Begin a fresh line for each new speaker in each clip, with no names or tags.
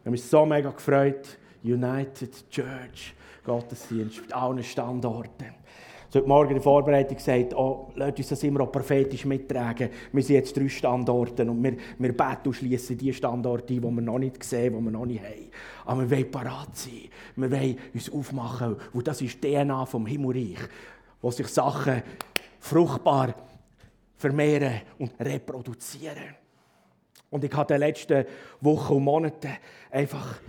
Ich habe mich so mega gefreut. United Church, Gottesdienst mit allen Standorten. So heute Morgen in der Vorbereitung gesagt, oh, lasst uns das immer auch prophetisch mittragen. Wir sind jetzt drei Standorte und wir, wir beten und schließen die Standorte ein, die wir noch nicht sehen, die wir noch nicht haben. Aber wir wollen parat sein. Wir wollen uns aufmachen. Und das ist die DNA vom Himmelreich, wo sich Sachen fruchtbar vermehren und reproduzieren. Und ich hatte in den letzten Wochen und Monaten einfach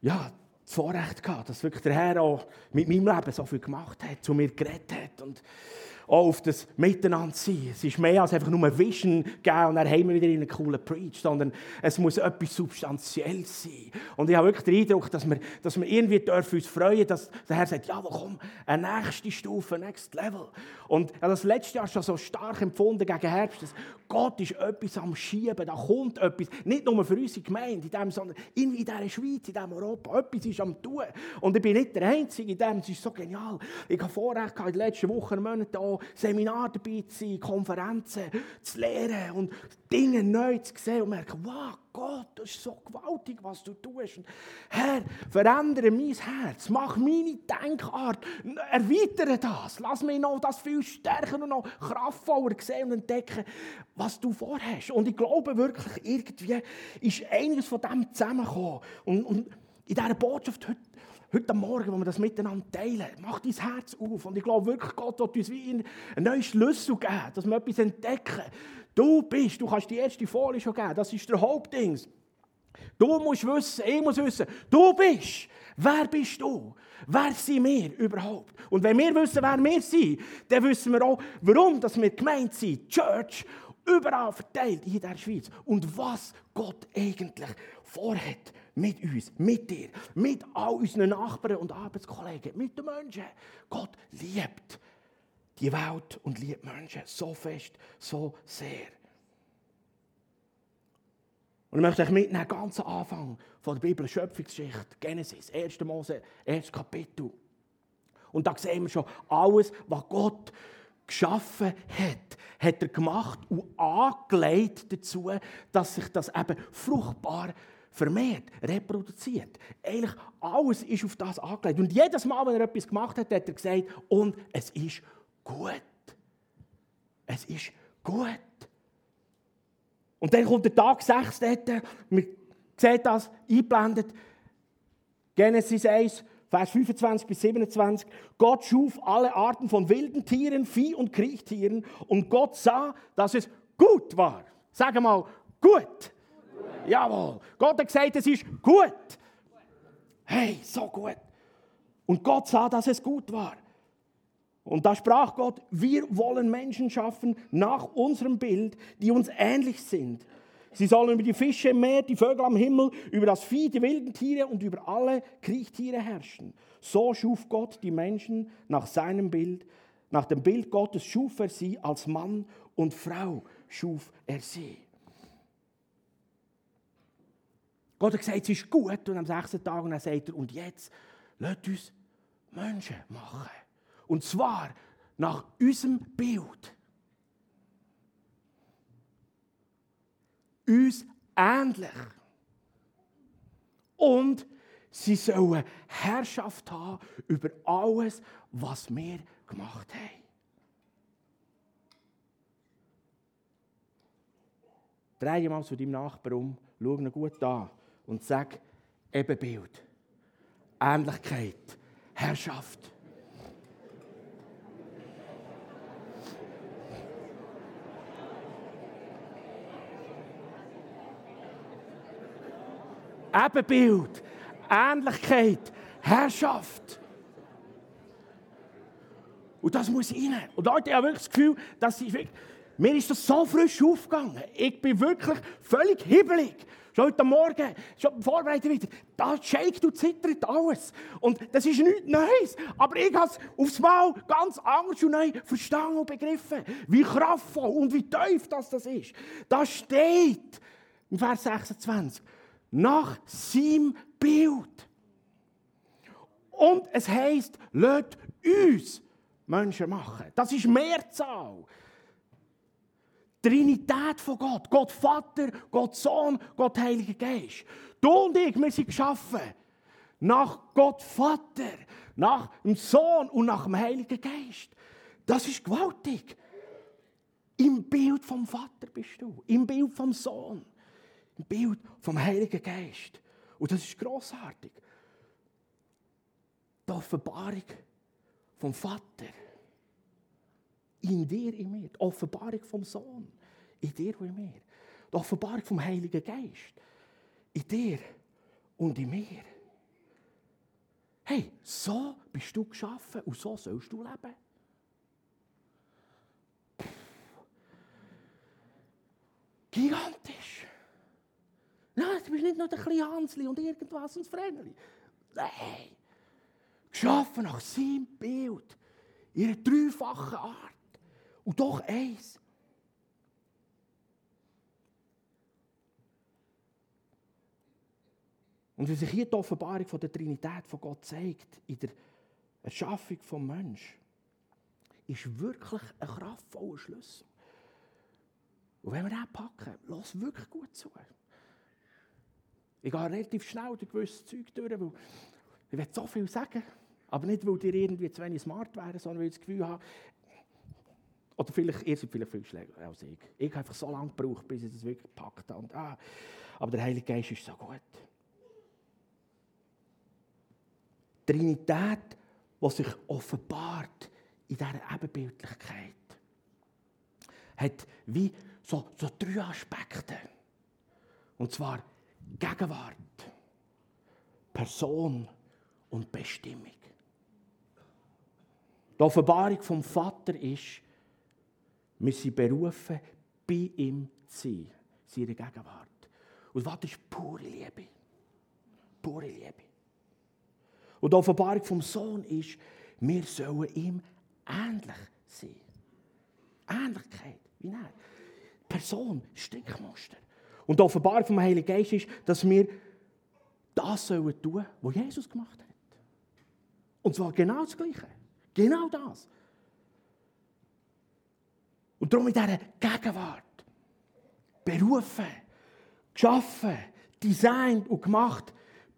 ja, das Vorrecht gehabt, dass wirklich der Herr auch mit meinem Leben so viel gemacht hat, zu mir geredet hat. Und auch auf das Miteinander sein. Es ist mehr als einfach nur ein Vision geben und dann haben wir wieder einen coolen Preach, sondern es muss etwas Substanzielles sein. Und ich habe wirklich den Eindruck, dass wir, dass wir irgendwie dürfen uns freuen dass der Herr sagt, ja, komm, eine nächste Stufe, next level. Und ich habe das letzte Jahr schon so stark empfunden gegen Herbst, dass Gott ist etwas am Schieben, da kommt etwas, nicht nur für unsere Gemeinde, in dem, sondern in dieser Schweiz, in diesem Europa, etwas ist am tun. Und ich bin nicht der Einzige in dem, es ist so genial. Ich habe Vorrecht in den letzten Wochen Monaten auch Seminare dabei zu sein, Konferenzen zu lehren und Dinge neu zu sehen und merken, wow, Gott, das ist so gewaltig, was du tust. Und Herr, verändere mein Herz, mach meine Denkart, erweitere das, lass mich noch das viel stärker und noch kraftvoller sehen und entdecken, was du vorhast. Und ich glaube wirklich, irgendwie ist einiges von dem zusammengekommen. Und, und in dieser Botschaft heute heute Morgen, wo wir das miteinander teilen, mach dein Herz auf. Und ich glaube wirklich, Gott wird uns wie einen neuen Schlüssel geben, dass wir etwas entdecken. Du bist, du kannst die erste Folie schon geben, das ist der Hauptding. Du musst wissen, ich muss wissen, du bist. Wer bist du? Wer sind wir überhaupt? Und wenn wir wissen, wer wir sind, dann wissen wir auch, warum dass wir gemeint sind, Church, überall verteilt in der Schweiz. Und was Gott eigentlich vorhat mit uns, mit dir, mit all unseren Nachbarn und Arbeitskollegen, mit den Menschen. Gott liebt die Welt und liebt Menschen so fest, so sehr. Und ich möchte euch mitnehmen, ganz am Anfang von der Bibel, Schöpfungsgeschichte, Genesis, 1. Mose, 1. Kapitel. Und da sehen wir schon alles, was Gott geschaffen hat, hat er gemacht und angelegt dazu, dass sich das eben fruchtbar vermehrt, reproduziert. Eigentlich alles ist auf das angelegt. Und jedes Mal, wenn er etwas gemacht hat, hat er gesagt, und es ist gut. Es ist gut. Und dann kommt der Tag 6 dort, man sieht das eingeblendet, Genesis 1, Vers 25 bis 27. Gott schuf alle Arten von wilden Tieren, Vieh und Kriechtieren und Gott sah, dass es gut war. Sag mal, gut. Jawohl. Gott hat gesagt, es ist gut. Hey, so gut. Und Gott sah, dass es gut war. Und da sprach Gott, wir wollen Menschen schaffen nach unserem Bild, die uns ähnlich sind. Sie sollen über die Fische im Meer, die Vögel am Himmel, über das Vieh, die wilden Tiere und über alle Kriechtiere herrschen. So schuf Gott die Menschen nach seinem Bild. Nach dem Bild Gottes schuf er sie als Mann und Frau schuf er sie. Gott hat gesagt, es ist gut. Und am sechsten Tag und dann sagt er, und jetzt lasst uns Menschen machen. Und zwar nach unserem Bild. Uns ähnlich. Und sie sollen Herrschaft haben über alles, was wir gemacht haben. Drei Mal zu deinem Nachbarn um, schau ihn gut an und sag Ebenbild, Ähnlichkeit, Herrschaft. Ebenbild, Ähnlichkeit, Herrschaft. Und das muss rein. Und Leute, ich wirklich das Gefühl, dass ich, mir ist das so frisch aufgegangen. Ich bin wirklich völlig hibbelig. Schon heute Morgen, schon vorbereitet wieder, da shakt und zittert alles. Und das ist nichts Neues. Aber ich habe es aufs Mal ganz anders und neu verstanden und begriffen. Wie kraftvoll und wie tief das, das ist. Da steht im Vers 26, nach seinem Bild. Und es heisst, lasst uns Menschen machen. Das ist Mehrzahl. Trinität von Gott. Gott Vater, Gott Sohn, Gott Heiliger Geist. Du und ich, wir sind geschaffen nach Gott Vater, nach dem Sohn und nach dem Heiligen Geist. Das ist gewaltig. Im Bild vom Vater bist du, im Bild vom Sohn, im Bild vom Heiligen Geist. Und das ist großartig. Die Offenbarung vom Vater in dir, in mir. Die Offenbarung vom Sohn in dir und in mir. Die Offenbarung vom Heiligen Geist in dir und in mir. Hey, so bist du geschaffen und so sollst du leben. Gigantisch. Nein, du bist nicht nur der kleine Hansli und irgendwas und Vreneli. Nein. Geschaffen nach seinem Bild. In einer dreifachen Art. Und doch eins. Und wie sich hier die Offenbarung von der Trinität von Gott zeigt, in der Erschaffung des Menschen, ist wirklich ein kraftvoller Schlüssel. Und wenn wir den packen, lass wirklich gut zu. Ich gehe relativ schnell durch gewisse Zeug durch, weil ich will so viel sagen. Aber nicht, weil ihr irgendwie zu wenig smart wären, sondern weil ich das Gefühl habe, oder vielleicht, ihr seid vielleicht viel schlechter als ich. Ich habe einfach so lange gebraucht, bis ich das wirklich gepackt habe. Und, ah, aber der Heilige Geist ist so gut. Die Trinität, die sich offenbart in dieser Ebenbildlichkeit, hat wie so, so drei Aspekte. Und zwar Gegenwart, Person und Bestimmung. Die Offenbarung vom Vater ist, wir sind berufen, bei ihm zu sein, seine Gegenwart. Und was ist pure Liebe? Pure Liebe. Und die Offenbarung vom Sohn ist, wir sollen ihm ähnlich sein. Ähnlichkeit, wie er. Person, Strickmuster. Und die Offenbarung vom Heiligen Geist ist, dass wir das sollen tun, was Jesus gemacht hat. Und zwar genau das Gleiche. Genau das. Und darum in dieser Gegenwart berufen, geschaffen, designt und gemacht,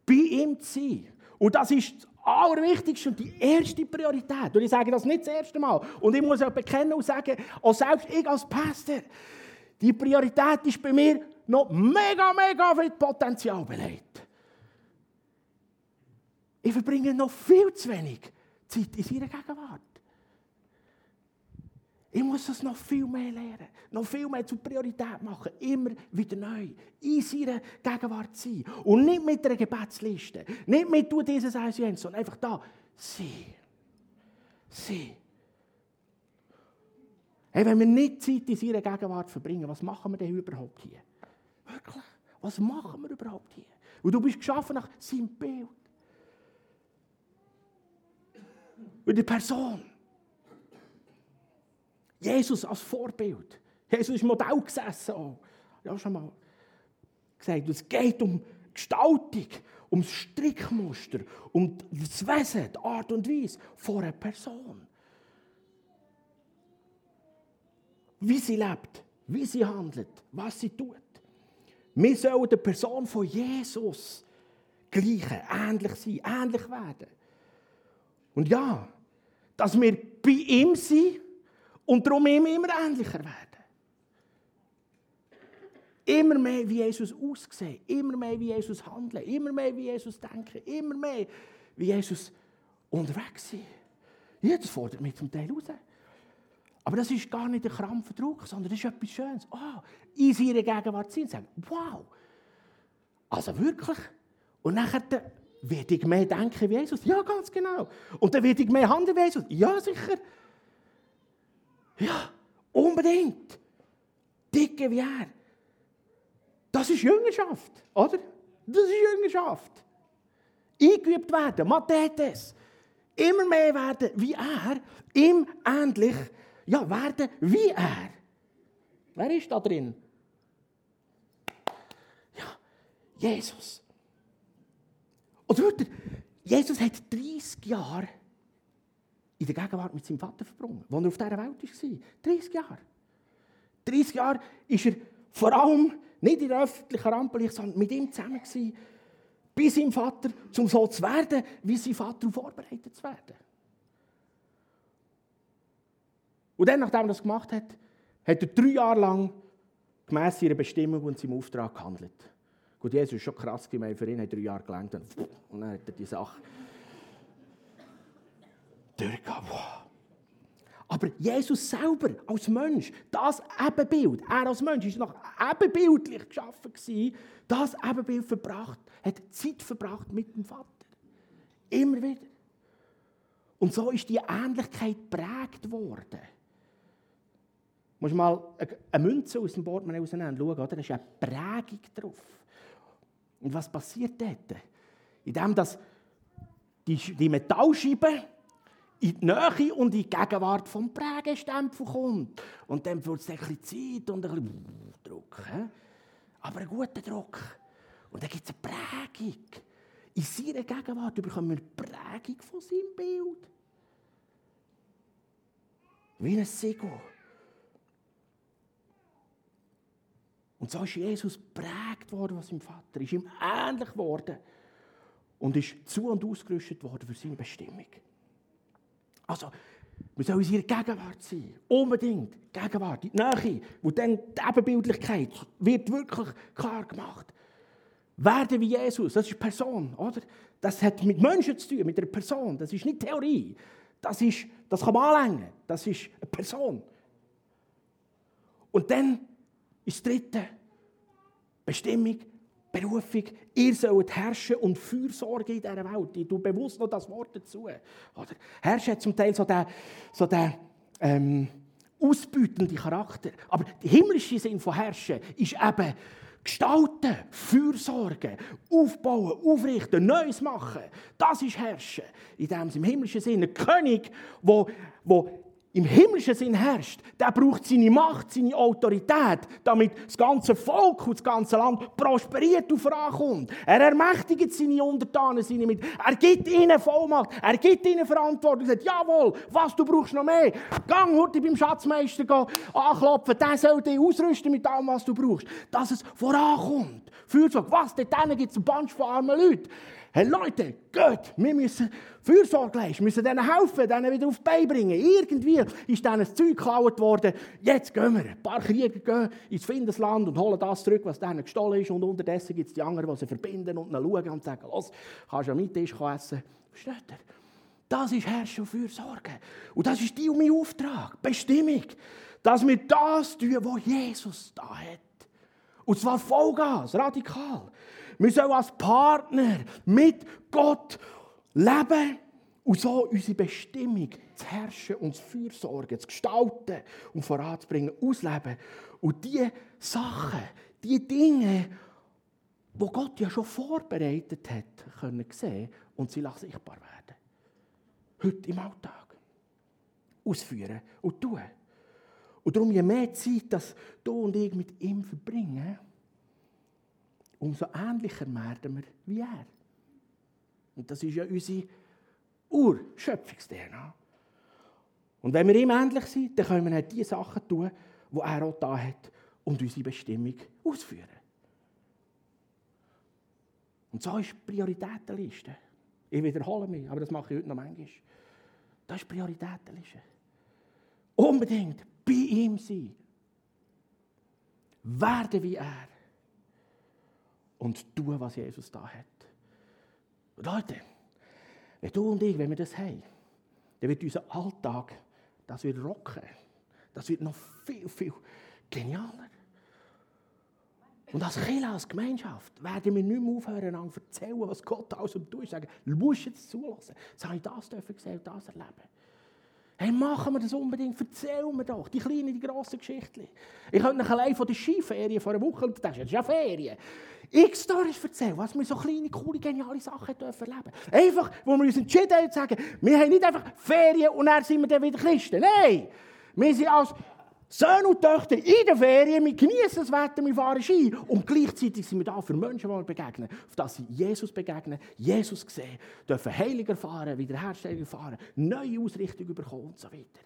bei ihm zu sein. Und das ist das Allerwichtigste und die erste Priorität. Und ich sage das nicht das erste Mal. Und ich muss auch bekennen und sagen, auch selbst ich als Pastor, die Priorität ist bei mir noch mega, mega viel Potenzial belegt. Ich verbringe noch viel zu wenig Zeit in seiner Gegenwart. Ich muss das noch viel mehr lernen, noch viel mehr zur Priorität machen, immer wieder neu, in seiner Gegenwart sein. Und nicht mit einer Gebetsliste, nicht mit «du dieses, eins, jenes», sondern einfach da, sie. Sie. Hey, wenn wir nicht Zeit in seiner Gegenwart verbringen, was machen wir denn überhaupt hier? Wirklich? Was machen wir überhaupt hier? Und du bist geschaffen nach seinem Bild. Und die Person. Jesus als Vorbild. Jesus ist Modell gesessen. Auch. Ja, schon mal gesagt. Es geht um Gestaltung, um das Strickmuster, um das Wesen, die Art und Weise von einer Person. Wie sie lebt, wie sie handelt, was sie tut. Wir sollen der Person von Jesus gleichen, ähnlich sein, ähnlich werden. Und ja, dass wir bei ihm sind und darum ihm immer ähnlicher werden. Immer mehr wie Jesus aussehen, immer mehr wie Jesus handeln, immer mehr wie Jesus denken, immer mehr wie Jesus unterwegs sein. Ja, fordert mich zum Teil raus. Aber das ist gar nicht ein krampfer Druck, sondern das ist etwas Schönes. Oh, in seiner Gegenwart sein und sagen, wow, also wirklich. Und nachher werde ich mehr denken wie Jesus. Ja, ganz genau. Und dann werde ich mehr handeln wie Jesus. Ja, sicher. Ja, unbedingt. Dicke wie er. Das ist Jüngerschaft, oder? Das ist Jüngerschaft. Eingeübt werden, Mathetes. Immer mehr werden wie er, ihm ähnlich, ja, werden wie er. Wer ist da drin? Ja, Jesus. Und hört ihr, Jesus hat 30 Jahre in der Gegenwart mit seinem Vater verbrungen, als er auf dieser Welt war. 30 Jahre. 30 Jahre war er vor allem nicht in der öffentlichen Rampenlicht, sondern mit ihm zusammen gewesen, bei seinem Vater, um so zu werden, wie sein Vater vorbereitet zu werden. Und dann, nachdem er das gemacht hat, hat er drei Jahre lang gemäss seiner Bestimmung und seinem Auftrag gehandelt. Gut, Jesus ist schon krass, für ihn hat drei Jahre gelernt und dann hat er die Sache durchgegangen. Aber Jesus selber als Mensch, das Ebenbild, er als Mensch ist noch ebenbildlich geschaffen das Ebenbild verbracht, hat Zeit verbracht mit dem Vater. Immer wieder. Und so ist die Ähnlichkeit prägt worden. Du musst mal eine Münze aus dem Portemonnaie rausnehmen schauen, oder? da ist eine Prägung drauf. Und was passiert dort? Indem dass die, die Metallscheibe in die Nähe und in die Gegenwart vom Prägestempel kommt. Und dann wird es ein bisschen Zeit und ein bisschen Druck. He? Aber ein guter Druck. Und dann gibt es eine Prägung. In seiner Gegenwart bekommen wir eine Prägung von seinem Bild. Wie ein Siegel. Und so ist Jesus prägt worden von seinem Vater, ist ihm ähnlich geworden und ist zu und ausgerüstet worden für seine Bestimmung. Also, wir sollen in ihrer Gegenwart sein. Unbedingt. Gegenwart, die Nähe. Wo dann die Ebenbildlichkeit wird wirklich klar gemacht. Werden wie Jesus, das ist Person, oder? Das hat mit Menschen zu tun, mit einer Person. Das ist nicht Theorie. Das, ist, das kann man anlängen. Das ist eine Person. Und dann ist das dritte Bestimmung, Berufung, ihr sollt herrschen und Fürsorge in dieser Welt. Ich tue bewusst noch das Wort dazu. Oder? Herrschen hat zum Teil so den, so den ähm, ausbeutenden Charakter. Aber der himmlische Sinn von Herrschen ist eben gestalten, Fürsorge, aufbauen, aufrichten, Neues machen. Das ist Herrschen. In dem im himmlischen Sinn. Ein König, der im himmlischen Sinn herrscht, der braucht seine Macht, seine Autorität, damit das ganze Volk und das ganze Land prosperiert und vorankommt. Er ermächtigt seine Untertanen, seine mit. Er gibt ihnen Vollmacht, er gibt ihnen Verantwortung. Er sagt, jawohl, was, du brauchst noch mehr. Gang heute beim Schatzmeister anklopfen, der soll dich ausrüsten mit allem, was du brauchst. Dass es vorankommt. Fürsorge, was, dort gibt es ein Bunch von armen Leuten. Hey Leute, geht, wir müssen Fürsorge leisten, müssen denen helfen, denen wieder auf die Beine bringen. Irgendwie ist denen das Zeug geklaut worden. Jetzt gehen wir. Ein paar Krieger gehen ins Findesland und holen das zurück, was denen gestohlen ist. Und unterdessen gibt es die anderen, die sie verbinden und schauen und sagen, los, kannst du ja mit Tisch essen. Versteht ihr? Das ist Herrschen und Fürsorge. Und das ist die und mein Auftrag, Bestimmung. Dass wir das tun, was Jesus da hat. Und zwar Vollgas, radikal. Wir sollen als Partner mit Gott leben und so unsere Bestimmung zu herrschen und zu fürsorgen, zu gestalten und voranzubringen, ausleben. Und diese Sachen, diese Dinge, wo Gott ja schon vorbereitet hat, können sehen und sie sichtbar werden. Heute im Alltag. Ausführen und tun. Und darum, je mehr Zeit, dass du und ich mit ihm verbringen, umso ähnlicher werden wir wie er. Und das ist ja unsere Urschöpfungs-DNA. Und wenn wir ihm ähnlich sind, dann können wir halt die Sachen tun, die er auch da hat und unsere Bestimmung ausführen. Und so ist die Prioritätenliste. Ich wiederhole mich, aber das mache ich heute noch manchmal. Das ist die Prioritätenliste. Unbedingt bei ihm sein. Werden wie er und tun, was Jesus da hat. Und Leute, wenn du und ich, wenn wir das haben, dann wird unser Alltag, das wird rocken. Das wird noch viel, viel genialer. Und als Kirche, als Gemeinschaft, werden wir nicht mehr aufhören, an erzählen, was Gott alles und tut. Sagen, du musst jetzt zulassen. Jetzt habe ich das gesehen und das erleben. Hey, machen wir das unbedingt, erzählen wir doch, die kleinen, die grossen Geschichten. Ich könnte euch allein von der Skiferien vor einer Woche, und das ist ja Ferien, x Stories erzählen, was wir so kleine, coole, geniale Sachen dürfen erleben Einfach, wo wir uns entschieden haben, zu sagen, wir haben nicht einfach Ferien und dann sind wir dann wieder Christen. Nein, wir sind als Söhne und Töchter in der Ferien, wir genießen das Wetter, wir fahren Ski. Und gleichzeitig sind wir da für Menschen, die wir begegnen, auf das sie Jesus begegnen, Jesus sehen, dürfen Heilung erfahren, Wiederherstellung erfahren, neue Ausrichtung bekommen und so weiter.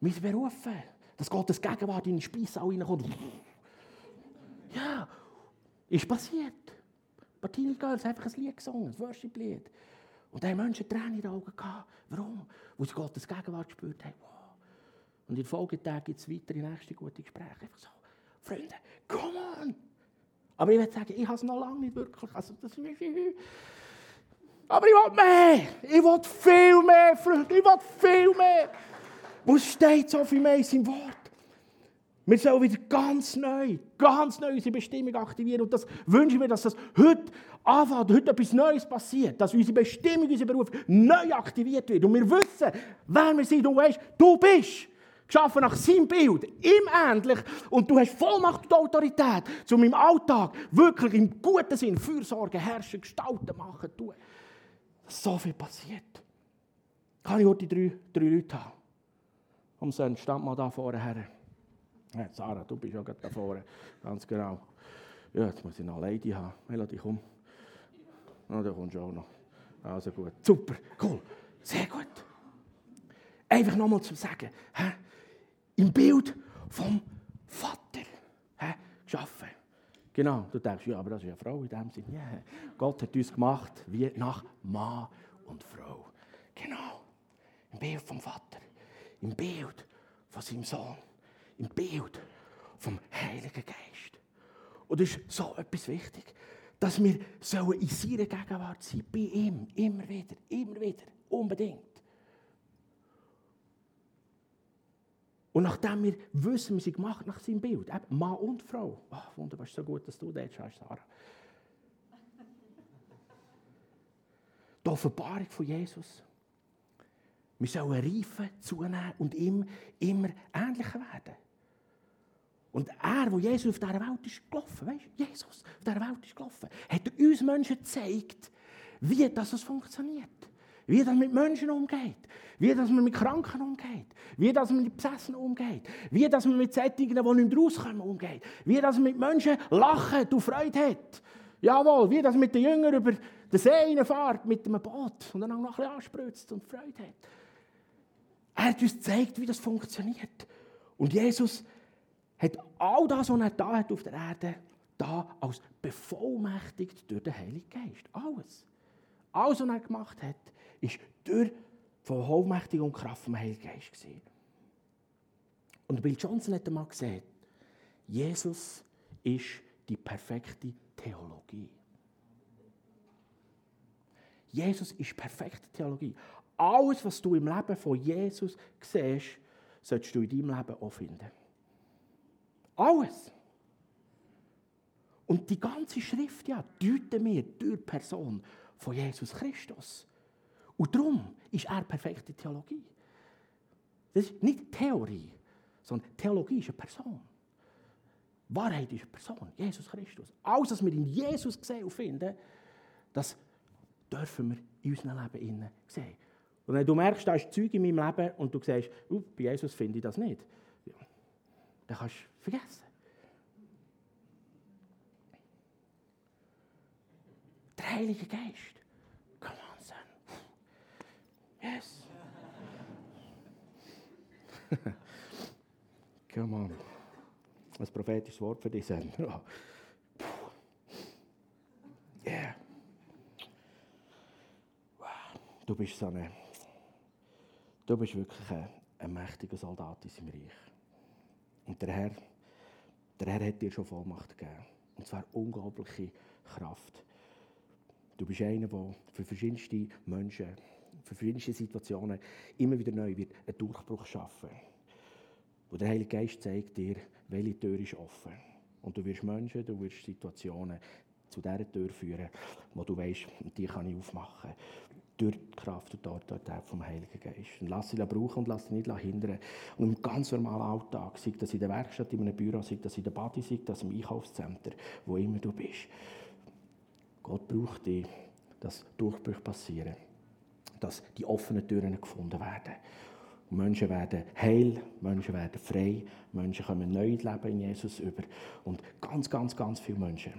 Wir sind berufen, dass Gottes Gegenwart in den Speissaal reinkommt. Ja, ist passiert. Martini Girls hat einfach ein Lied gesungen, ein Worship-Lied. Und da haben Menschen Tränen in den Augen gehabt. Warum? Weil sie Gottes Gegenwart gespürt haben. Und in den Folgetagen gibt es weitere nächste gute Gespräche. Einfach so, Freunde, come on! Aber ich würde sagen, ich habe es noch lange nicht wirklich. Also, das aber ich will mehr. Ich will viel mehr, Freunde. Ich will viel mehr. Wo steht so viel mehr in seinem Wort? Wir sollen wieder ganz neu, ganz neu unsere Bestimmung aktivieren. Und das wünsche ich mir, dass das heute anfängt, heute etwas Neues passiert. Dass unsere Bestimmung, unser Beruf neu aktiviert wird. Und wir wissen, wer wir sind. Du weißt, du bist geschaffen nach seinem Bild, ihm ähnlich. Und du hast Vollmacht und Autorität, um im Alltag wirklich im guten Sinn Fürsorge, herrschen, gestalten, machen, tun. So viel passiert. Kann ich heute drei, drei Leute haben? Um so stand mal da vorne her. Ja, Sarah, du bist ja gerade da vorne. Ganz genau. Ja, jetzt muss ich noch eine Lady haben. Melody, komm. Na, da kommst du auch noch. Also gut. Super, cool. Sehr gut. Einfach nochmal zum Sagen. Hä? Im Bild vom Vater hä? geschaffen. Genau, du denkst, ja, aber das ist eine Frau in dem Sinne. Yeah. Gott hat uns gemacht wie nach Mann und Frau. Genau, im Bild vom Vater, im Bild von seinem Sohn, im Bild vom Heiligen Geist. Und das ist so etwas wichtig, dass wir sollen in seiner Gegenwart sein, bei ihm, immer wieder, immer wieder, unbedingt. Und nachdem wir wissen, wir sind gemacht nach seinem Bild, eben Mann und Frau. Oh, wunderbar, ist so gut, dass du das hast, Sarah. Die Offenbarung von Jesus. Wir sollen reifen, zunehmen und ihm immer ähnlicher werden. Und er, wo Jesus auf dieser Welt ist gelaufen, weißt du, Jesus auf dieser Welt ist gelaufen, hat uns Menschen gezeigt, wie das funktioniert. Wie das mit Menschen umgeht. Wie das man mit Kranken umgeht. Wie das man mit Besessen umgeht. Wie das man mit Sättigungen, die nicht rauskommen, umgeht. Wie das man mit Menschen lachen und Freude hat. Jawohl, wie das mit den Jüngern über den See fährt mit einem Boot und dann noch ein bisschen anspritzt und Freude hat. Er hat uns gezeigt, wie das funktioniert. Und Jesus hat all das, was er da hat auf der Erde, da als bevollmächtigt durch den Heiligen Geist. Alles. Alles, was er gemacht hat, ist durch von Hochmächtigung und Kraft vom Heiligen Geist. Gewesen. Und Bill Johnson hat einmal gesagt, Jesus ist die perfekte Theologie. Jesus ist perfekte Theologie. Alles, was du im Leben von Jesus siehst, solltest du in deinem Leben auch finden. Alles. Und die ganze Schrift ja, deuten wir durch die Person von Jesus Christus. Und darum ist er perfekte Theologie. Das ist nicht Theorie, sondern Theologie ist eine Person. Wahrheit ist eine Person, Jesus Christus. Alles, was wir in Jesus sehen und finden, das dürfen wir in unserem Leben sehen. Und wenn du merkst, da ist Zeug in meinem Leben und du sagst, bei Jesus finde ich das nicht, dann kannst du vergessen. Der Heilige Geist Yes. Come on. Ein prophetisches Wort für dich, Sender. Yeah. Wow. Du bist so eine. Du bist wirklich ein, ein mächtiger Soldat in seinem Reich. Und der Herr, der Herr hat dir schon Vollmacht gegeben. Und zwar unglaubliche Kraft. Du bist einer, der für verschiedenste Menschen für verschiedene Situationen immer wieder neu wird einen Durchbruch schaffen. Und der Heilige Geist zeigt dir, welche Tür ist offen. Und du wirst Menschen, du wirst Situationen zu dieser Tür führen, wo du weißt, die kann ich aufmachen. Durch die Kraft und die Autorität vom Heiligen Geist. Und lass sie brauchen und lass sie nicht hindern. Und im ganz normalen Alltag, sei das in der Werkstatt, in einem Büro, sei das in der Body, sei das im Einkaufszentrum, wo immer du bist. Gott braucht dich, dass Durchbrüche passieren dass die offenen Türen gefunden werden. Und Menschen werden heil, Menschen werden frei, Menschen kommen neu ins Leben in Jesus über. Und ganz, ganz, ganz viele Menschen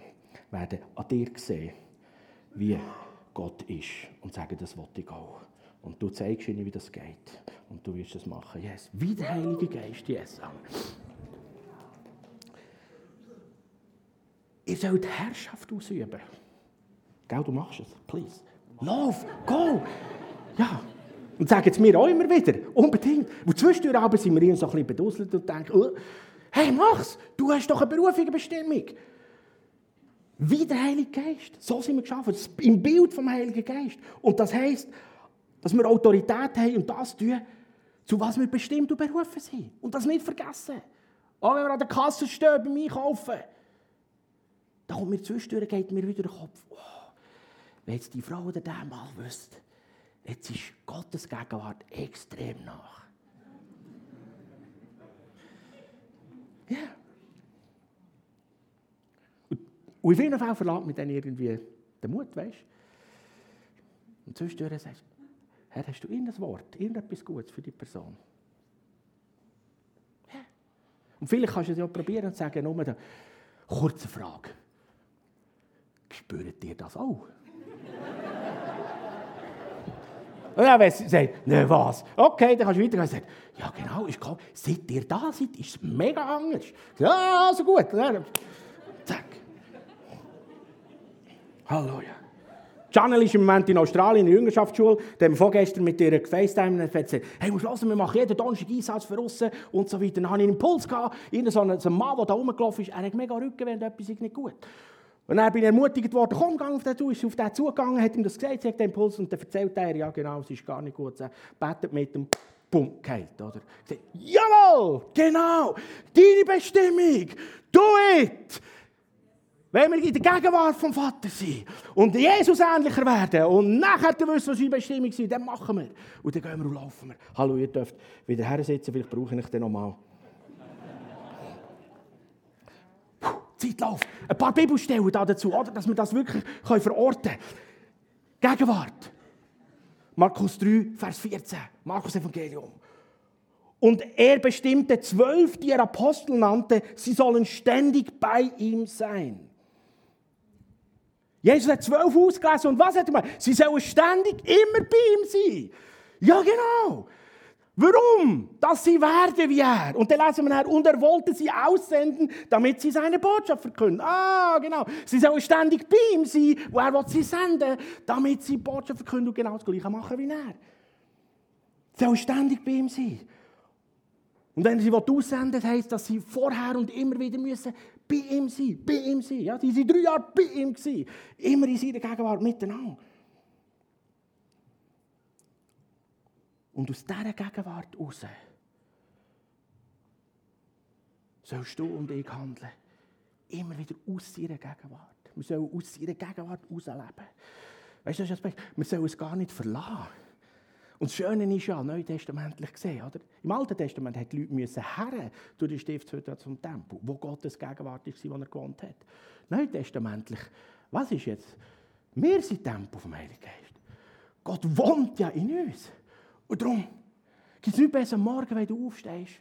werden an dir sehen, wie Gott ist und sagen, das wollte ich auch. Und du zeigst ihnen, wie das geht. Und du wirst es machen. Yes. Wie der Heilige Geist, yes. Ihr sollt Herrschaft ausüben. Gell, du machst es. Please. Lauf, go. Ja. Und sagen es mir auch immer wieder. Unbedingt. Und zwischendurch aber sind wir so ein bisschen beduselt und denken, oh, hey, mach's. Du hast doch eine berufliche Bestimmung. Wie der Heilige Geist. So sind wir geschaffen. Im Bild vom Heiligen Geist. Und das heisst, dass wir Autorität haben und das tun, zu was wir bestimmt und berufen sind. Und das nicht vergessen. Auch wenn wir an der Kasse stehen beim Einkaufen. Da kommt mir zwischendurch, geht mir wieder der Kopf. Oh, wenn jetzt die Frau oder der mal wüsste, jetzt ist Gottes Gegenwart extrem nach. Ja. Yeah. Und in vielen Fällen verlangt man dann irgendwie den Mut, weißt du? Und zwischendurch sagst du, Herr, hast du irgendein Wort, irgendetwas Gutes für die Person? Ja. Und vielleicht kannst du es ja probieren und sagen, nur eine kurze Frage. Spürt ihr das auch? Und dann, sagt, ne, was? Okay, dann kannst du weitergehen sagen, ja genau, ist klar, seit ihr da seid, ist es mega anders. Ja, also gut. Zack. Halleluja. Janelle ist im Moment in Australien in der Jüngerschaftsschule. Da haben vorgestern mit ihr gefacetimed und gesagt, hey, musst hören, wir machen jeden Donnerstag Einsatz für Russen und so weiter. Dann hatte ich einen Impuls gehabt. Irgend so ein, Mann, der da rumgelaufen ist, er hat mega Rücken, wenn etwas nicht gut Und dann bin ich ermutigt worden, komm, geh auf den zu, ist auf den zugegangen, hat ihm das gesagt, sagt den Impuls und dann erzählt er, ja genau, es ist gar nicht gut. Betet mit dem bumm, geheilt, oder? Sagt, Jawohl, genau, deine Bestimmung, do it! Wenn wir in der Gegenwart vom Vater sind und Jesus ähnlicher werden und nachher wissen, was unsere Bestimmung ist, dann machen wir. Und dann gehen wir und laufen wir. Hallo, ihr dürft wieder her sitzen, vielleicht brauche ich den nochmal. Zeitlauf. Ein paar Bibelstellen dazu, oder? dass wir das wirklich verorten können. Gegenwart. Markus 3, Vers 14. Markus Evangelium. Und er bestimmte zwölf, die er Apostel nannte, sie sollen ständig bei ihm sein. Jesus hat zwölf ausgelesen und was hat er gemacht? Sie sollen ständig immer bei ihm sein. Ja, genau. Warum? Dass sie werden wie er. Und dann lesen wir nachher, und er wollte sie aussenden, damit sie seine Botschaft verkünden. Ah, genau. Sie sollen ständig bei ihm sein, wo er sie senden damit sie die Botschaft verkünden und genau das Gleiche machen wie er. Sie sollen ständig bei ihm sein. Und wenn sie aussenden, heisst dass sie vorher und immer wieder müssen bei ihm sein, bei ihm sein. Ja, die waren drei Jahre bei ihm. Gewesen. Immer in seiner Gegenwart miteinander. Und aus dieser Gegenwart heraus sollst du und ich handeln. Immer wieder aus ihrer Gegenwart. Wir sollen aus ihrer Gegenwart herausleben. Weißt du, das Aspekt? Wir sollen es gar nicht verlassen. Und das Schöne ist ja, neutestamentlich gesehen, oder? Im Alten Testament mussten die Leute herren durch die Stiftshütte zum Tempel, wo Gottes Gegenwart war, wo er gewohnt hat. Neutestamentlich, was ist jetzt? Wir sind Tempel vom Heiligen Geist. Gott wohnt ja in uns. Und darum gibt es nichts besser am Morgen, wenn du aufstehst.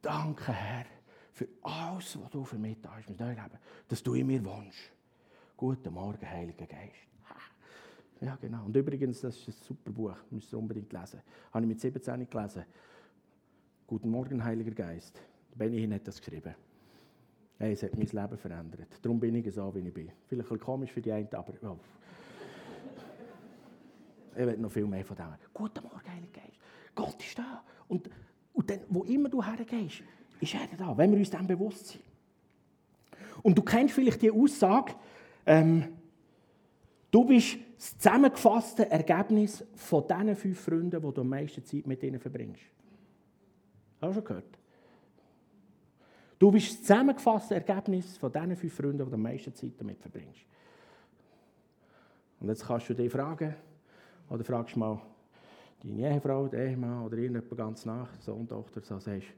Danke, Herr, für alles, was du für mich da hast, dass du in mir wohnst. Guten Morgen, Heiliger Geist. Ja, genau. Und übrigens, das ist ein super Buch, müsst ihr unbedingt lesen. Habe ich mit 17 gelesen. Guten Morgen, Heiliger Geist. Benny hat das geschrieben. Hey, es hat mein Leben verändert. Darum bin ich so, wie ich bin. Vielleicht ein komisch für die einen, aber oh. Ich will noch viel mehr von dem. Guten Morgen, Heiliger Geist. Gott ist da. Und, und dann, wo immer du hergehst, ist er da, wenn wir uns dem bewusst sind. Und du kennst vielleicht die Aussage, ähm, Du bist das zusammengefasste Ergebnis von diesen fünf Freunden, die du am meisten Zeit mit ihnen verbringst. Hast du schon gehört? Du bist das zusammengefasste Ergebnis von diesen fünf Freunden, die du am meisten Zeit damit verbringst. Und jetzt kannst du dich fragen, oder fragst mal deine Ehefrau, den Ehemann oder irgendjemand ganz nach, Sohn, Tochter, so sagst,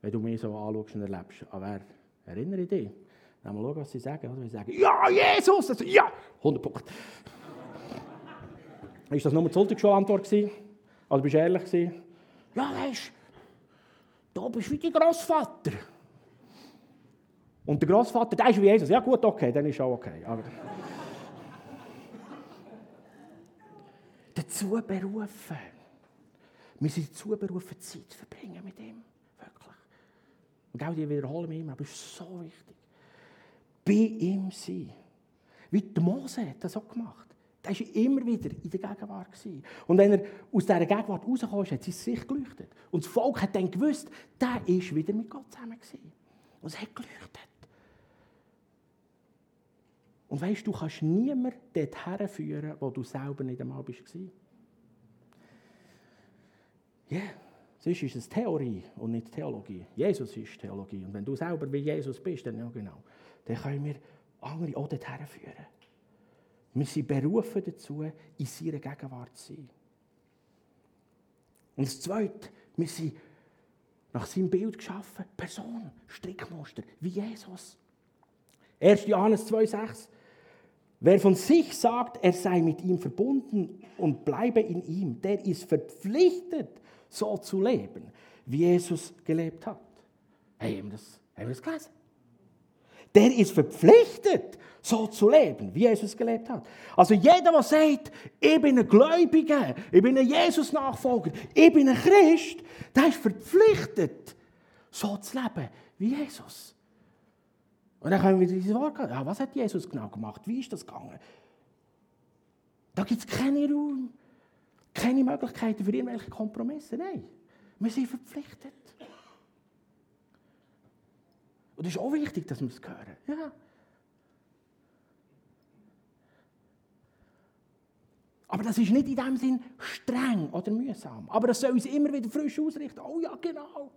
wenn du mich so anschaust und erlebst, an wer erinnere ich dich? Dann mal schauen, was sie sagen. Oder? Sie sagen, ja, Jesus! Also, ja, 100 Punkte. Ist das nur die Sonntagsschulantwort gewesen? Also bist du ehrlich gewesen? Ja, weißt du, da bist du wie dein Großvater. Und der Großvater, der ist wie Jesus. Ja gut, okay, dann ist auch okay. Aber dazu berufen. Wir sind dazu berufen, Zeit zu verbringen mit ihm. Wirklich. Und auch die wiederholen wir immer, aber es ist so wichtig. Bei ihm sein. Wie der Mose hat das auch gemacht. Er war immer wieder in der Gegenwart. Und wenn er aus dieser Gegenwart rauskam, hat sein Gesicht geleuchtet. Und das Volk hat dann gewusst, der ist wieder mit Gott zusammen. Und es hat geleuchtet. Und weißt du, kannst niemanden dorthin führen, wo du selber nicht einmal bist. Ja, yeah. sonst ist es Theorie und nicht Theologie. Jesus ist Theologie. Und wenn du selber wie Jesus bist, dann ja genau, dann können wir andere auch dorthin führen. Wir sind berufen dazu, in seiner Gegenwart zu sein. Und das Zweite, wir sind nach seinem Bild geschaffen, Person, Strickmuster, wie Jesus. 1. Johannes 2,6 Wer von sich sagt, er sei mit ihm verbunden und bleibe in ihm, der ist verpflichtet, so zu leben, wie Jesus gelebt hat. Hey, haben das, haben wir das gelesen? Der ist verpflichtet, so zu leben, wie Jesus gelebt hat. Also jeder, der sagt, ich bin ein Gläubiger, ich bin ein Jesus-Nachfolger, ich bin ein Christ, der ist verpflichtet, so zu leben, wie Jesus. Und dann können wir diese Frage ja, was hat Jesus genau gemacht? Wie ist das gegangen? Da gibt es keinen Raum, keine Möglichkeiten für irgendwelche Kompromisse. Nein, wir sind verpflichtet. Und es ist auch wichtig, dass wir es hören. Ja. Aber das ist nicht in dem Sinn streng oder mühsam. Aber das soll uns immer wieder frisch ausrichten. Oh ja, genau.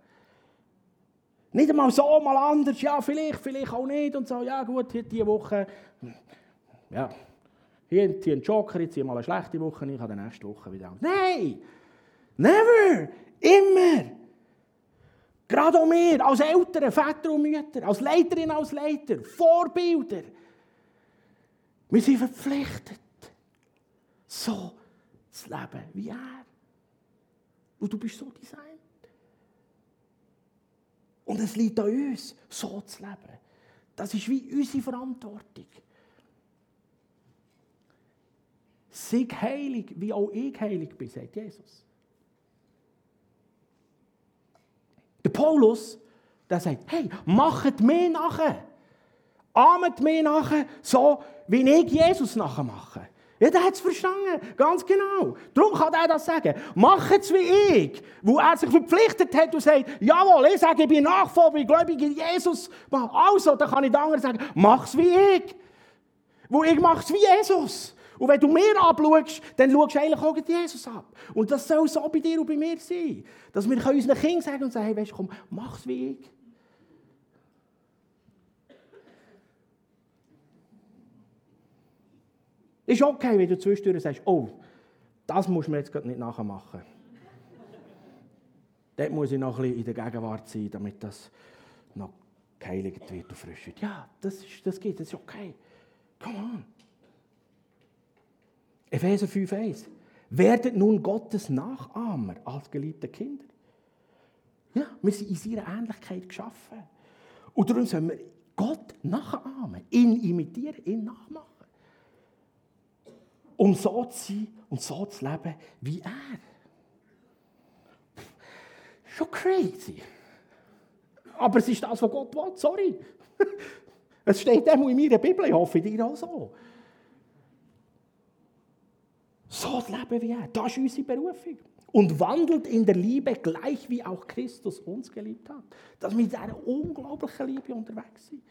Nicht einmal so, mal anders, ja, vielleicht, vielleicht auch nicht. Und so, ja, gut, hier diese Woche, ja, hier ziehe einen Joker, ich ziehe mal eine schlechte Woche, ich habe die nächste Woche wieder. Nein! Never! Immer! Gerade auch wir, als Eltern, Väter und Mütter, als Leiterin, als Leiter, Vorbilder. Wir sind verpflichtet, so zu leben wie er. Und du bist so designt. Und es liegt an uns, so zu leben. Das ist wie unsere Verantwortung. Sei heilig, wie auch ich heilig bin, sagt Jesus. Der Paulus, der sagt, hey, macht mir nachher. Ahmet mir nachher, so wie ich Jesus nachher mache. Ja, der hat es verstanden, ganz genau. Darum kann er das sagen. Mach es wie ich, wo er sich verpflichtet hat und sagt, jawohl, ich sage, ich bin Nachfolger, ich glaube in Jesus. Also, dann kann ich den anderen sagen, mach es wie ich. Wo ich mache es wie Jesus. Und wenn du mir anschaust, dann schaust du eigentlich auch Jesus ab. Und das soll so bei dir und bei mir sein. Dass wir unseren Kindern sagen und sagen, hey, weißt du, komm, mach es wie ich. Ist okay, wenn du zwischendurch sagst, oh, das muss man jetzt nicht nachher machen. Dort muss ich noch ein bisschen in der Gegenwart sein, damit das noch geheiligt wird und frisch wird. Ja, das, ist, das geht, das ist okay. Come on. Epheser 5,1. Werdet nun Gottes Nachahmer als geliebte Kinder. Ja, wir sind in seiner Ähnlichkeit geschaffen. Und darum sollen wir Gott nachahmen, ihn imitieren, ihn nachmachen um so zu sein und so zu leben wie er. Schon crazy. Aber es ist das, was Gott will, sorry. Es steht auch in meiner Bibel, ich hoffe, dir auch so. So zu leben wie er, das ist unsere Berufung. Und wandelt in der Liebe gleich wie auch Christus uns geliebt hat. Dass wir in dieser unglaublichen Liebe unterwegs sind.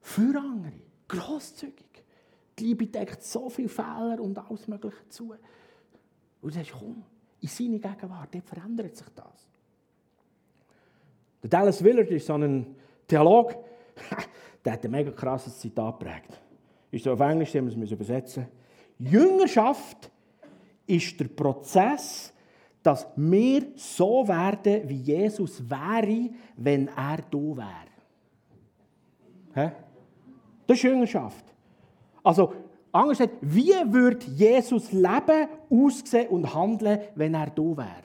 Für andere, grosszügig. Die Liebe deckt so viele Fehler und alles Mögliche zu. Und du sagst, komm, in seine Gegenwart, dort verändert sich das. Der Dallas Willard ist so ein Theologe, der hat ein mega krasses Zitat geprägt. Ist so auf Englisch, wir es übersetzen. Jüngerschaft ist der Prozess, dass wir so werden, wie Jesus wäre, wenn er da wäre. Das ist Jüngerschaft. Also, anders gesagt, wie würde Jesus leben, aussehen und handeln, wenn er da wäre?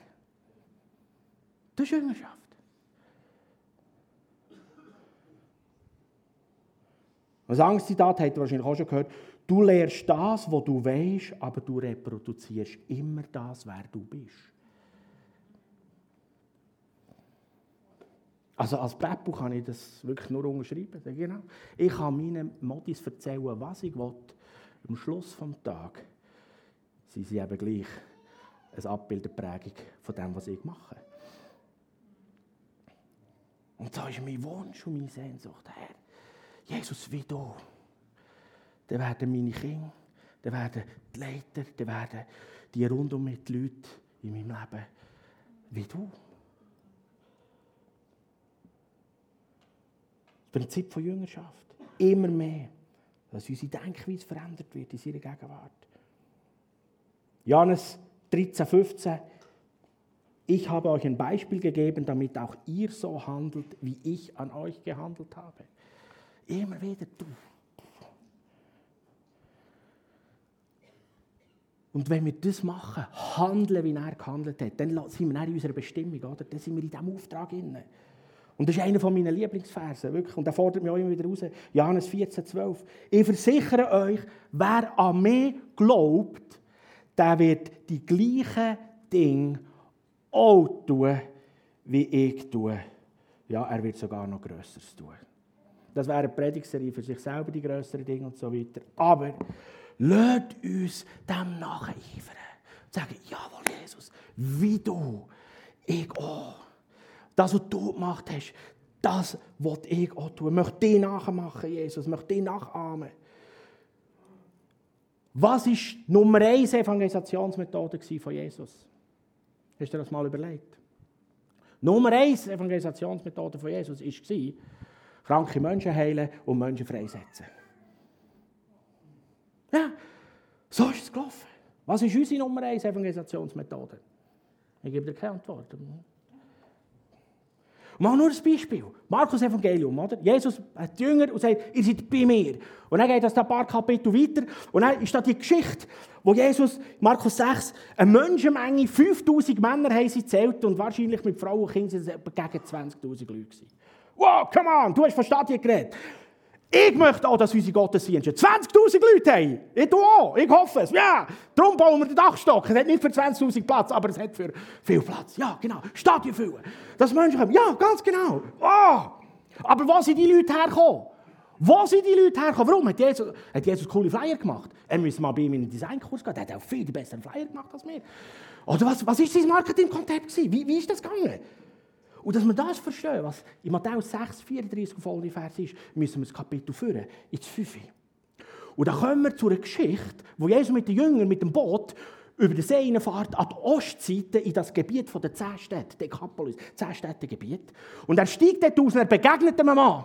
Das ist Jüngerschaft. Ein anderes Zitat habt ihr wahrscheinlich auch schon gehört. Du lehrst das, was du weißt, aber du reproduzierst immer das, wer du bist. Also als Präppu kann ich das wirklich nur unterschreiben. Genau. Ich kann meinen Modis erzählen, was ich will. Am Schluss des Tages sind sie eben gleich eine Abbild, eine Prägung von dem, was ich mache. Und da ist mein Wunsch und meine Sehnsucht, Herr. Jesus, wie du. Dann werden meine Kinder, dann werden die Leiter, dann werden die rundum mit Leuten in meinem Leben wie du. Das Prinzip von Jüngerschaft. Immer mehr, dass unsere Denkweise verändert wird in seiner Gegenwart. Johannes 13, 15. Ich habe euch ein Beispiel gegeben, damit auch ihr so handelt, wie ich an euch gehandelt habe. Immer wieder du. Und wenn wir das machen, handeln, wie er gehandelt hat, dann sind wir in unserer Bestimmung, oder? Dann sind wir in diesem Auftrag inne. Und das ist einer meiner Lieblingsverse, wirklich. Und der fordert mich auch immer wieder raus. Johannes 14, 12. Ich versichere euch, wer an mich glaubt, der wird die gleichen Dinge auch tun, wie ich tue. Ja, er wird sogar noch Größeres tun. Das wäre eine Predigserie für sich selber, die größeren Dinge und so weiter. Aber lasst uns dem nacheifern. Und sagen, jawohl, Jesus, wie du, ich auch. Das, was du gemacht hast, das was ich auch tun. Ich möchte dich nachmachen, Jesus. Ich möchte dich nachahmen. Was war Nummer eins Evangelisationsmethode von Jesus? Hast du dir das mal überlegt? Nummer eins Evangelisationsmethode von Jesus war, kranke Menschen heilen und Menschen freisetzen. Ja, so ist es gelaufen. Was ist unsere Nummer eins Evangelisationsmethode? Ich gebe dir keine Antwort. Mach nur ein Beispiel. Markus Evangelium, oder? Jesus hat die Jünger und sagt, ihr seid bei mir. Und dann geht das ein paar Kapitel weiter. Und dann ist da die Geschichte, wo Jesus, Markus 6, eine Menschenmenge, 5000 Männer haben sie zählt und wahrscheinlich mit Frauen und Kindern sind es gegen 20.000 Leute gewesen. Wow, come on, du hast von Stadien geredet. Ich möchte auch, dass unsere Gottesdienste 20.000 Leute haben. Ich auch. Ich hoffe es. Ja, darum bauen wir den Dachstock. Es hat nicht für 20.000 Platz, aber es hat für viel Platz. Ja, genau. Stadion füllen. Dass Menschen kommen. Ja, ganz genau. Oh. Aber wo sind die Leute hergekommen? Wo sind die Leute hergekommen? Warum? Hat Jesus, hat Jesus coole Flyer gemacht? Er müsste mal bei ihm in den Designkurs gehen. Er hat auch viel bessere Flyer gemacht als wir. Oder was, was ist sein Marketingkonzept Wie, wie ist das gegangen? Und dass wir das verstehen, was in Matthäus 6, 34 folgende Vers ist, müssen wir das Kapitel führen, ins 5. Und dann kommen wir zu einer Geschichte, wo Jesus mit den Jüngern mit dem Boot über den See fährt, an die Ostseite in das Gebiet der zehn Städte, Dekapolis, zehn Städtegebiet. Und er steigt dort aus und er begegnet einem Mann.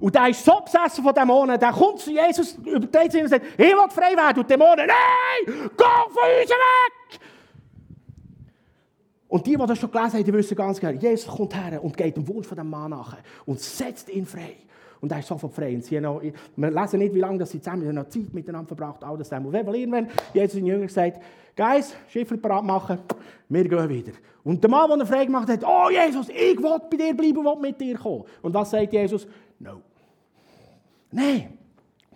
Und der ist so besessen von Dämonen, der kommt zu Jesus, überträgt sich und sagt, ich will frei werden. Und Dämonen, nein, geh von uns weg! Und die, die das schon gelesen haben, die wissen ganz genau, Jesus kommt her und geht dem Wunsch von dem Mann nach und setzt ihn frei. Und er ist sofort frei. Und sie noch, wir lesen nicht, wie lange sie zusammen haben noch Zeit miteinander verbracht, all das zusammen. Und wenn irgendwann Jesus den Jüngern gesagt, Geist, Schiffel parat machen, wir gehen wieder. Und der Mann, der er frei gemacht hat, oh Jesus, ich will bei dir bleiben, will mit dir kommen. Und was sagt Jesus? No. Nein,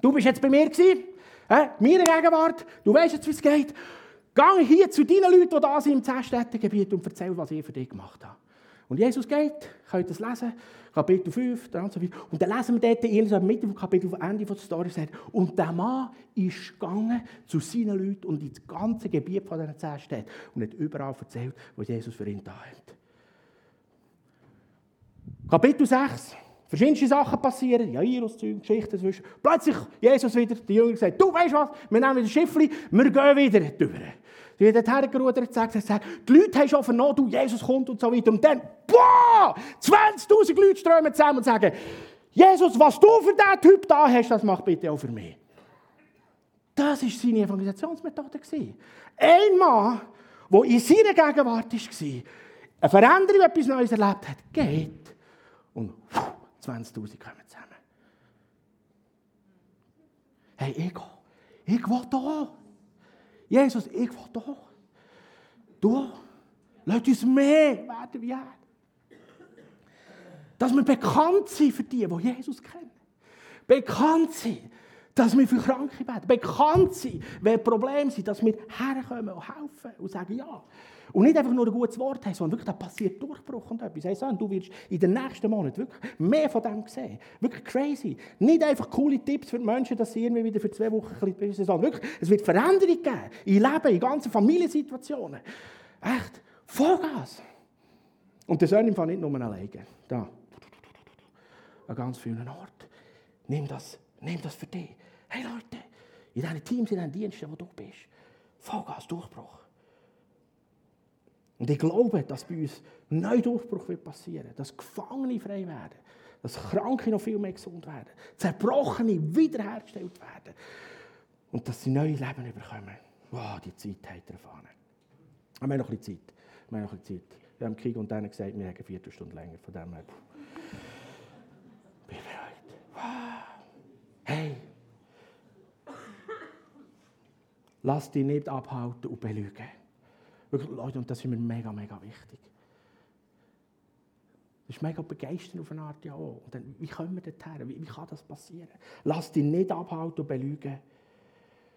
du bist jetzt bei mir gewesen, äh, meine Gegenwart, du weißt jetzt, wie es geht. Geh hier zu deinen Leuten, die da sind im Zehn-Städte-Gebiet und erzähl, was ich für dich gemacht habe. Und Jesus geht, könnt das lesen, Kapitel 5, und so weiter. Und dann lesen wir dort, in Mitte des Kapitel, Ende der Story sagt, und der Mann ist gegangen zu seinen Leuten und ins ganze Gebiet von diesen zehn und hat überall erzählt, was Jesus für ihn da hat. Kapitel 6. Verschiedenste Sachen passieren, ja, Jairus-Zeug, Geschichten zwischen. Plötzlich Jesus wieder, die Jünger sagt, du weißt was, wir nehmen das Schiffli, wir gehen wieder drüber. Die hat hergerudert und gesagt, die Leute haben schon vernommen, du, Jesus kommt und so weiter. Und dann, boah, 20'000 Leute strömen zusammen und sagen, Jesus, was du für diesen Typ da hast, das mach bitte auch für mich. Das war seine Evangelisationsmethode. Ein Mann, der in seiner Gegenwart war, eine Veränderung, etwas Neues erlebt hat, geht und 20'000 kommen zusammen. Hey, ich, ich will da. Jesus, ich will da. Du, lass uns mehr werden wie er. Dass wir bekannt sind für die, die Jesus kennen. Bekannt sein, dass wir für Kranke beten. Bekannt sein, wenn Probleme sind, dass wir herkommen und helfen und sagen Ja. Und nicht einfach nur ein gutes Wort haben, sondern wirklich, da passiert Durchbruch und etwas. Hey, du wirst in den nächsten Monaten wirklich mehr von dem sehen. Wirklich crazy. Nicht einfach coole Tipps für die Menschen, dass sie irgendwie wieder für zwei Wochen ein bisschen sondern wirklich, es wird Veränderung geben. In Leben, in ganzen Familiensituationen. Echt. Vollgas. Und das soll im Fall nicht nur alleine. Da. An ganz vielen Orten. Nimm das, nimm das für dich. Hey Leute, in deinen Teams, in deinen Diensten, wo du bist. Vollgas, Durchbruch. Und ich glaube, dass bei uns ein neuer Durchbruch wird passieren dass Gefangene frei werden, dass Kranke noch viel mehr gesund werden, Zerbrochene wiederhergestellt werden und dass sie neue Leben bekommen. Wow, die Zeit hat er erfahren. Wir haben noch ein bisschen Zeit. Wir haben noch ein bisschen Zeit. Wir haben Krieg und denen gesagt, wir haben eine Viertelstunde länger. Von dem her. Bin bereit. Wow. Hey. Lass dich nicht abhalten und belügen. Wirklich, Leute, und das ist mir mega, mega wichtig. Das ist mega begeisternd auf eine Art, ja auch. Und dann, wie kommen wir dorthin? Wie, wie kann das passieren? Lass dich nicht abhalten und belügen,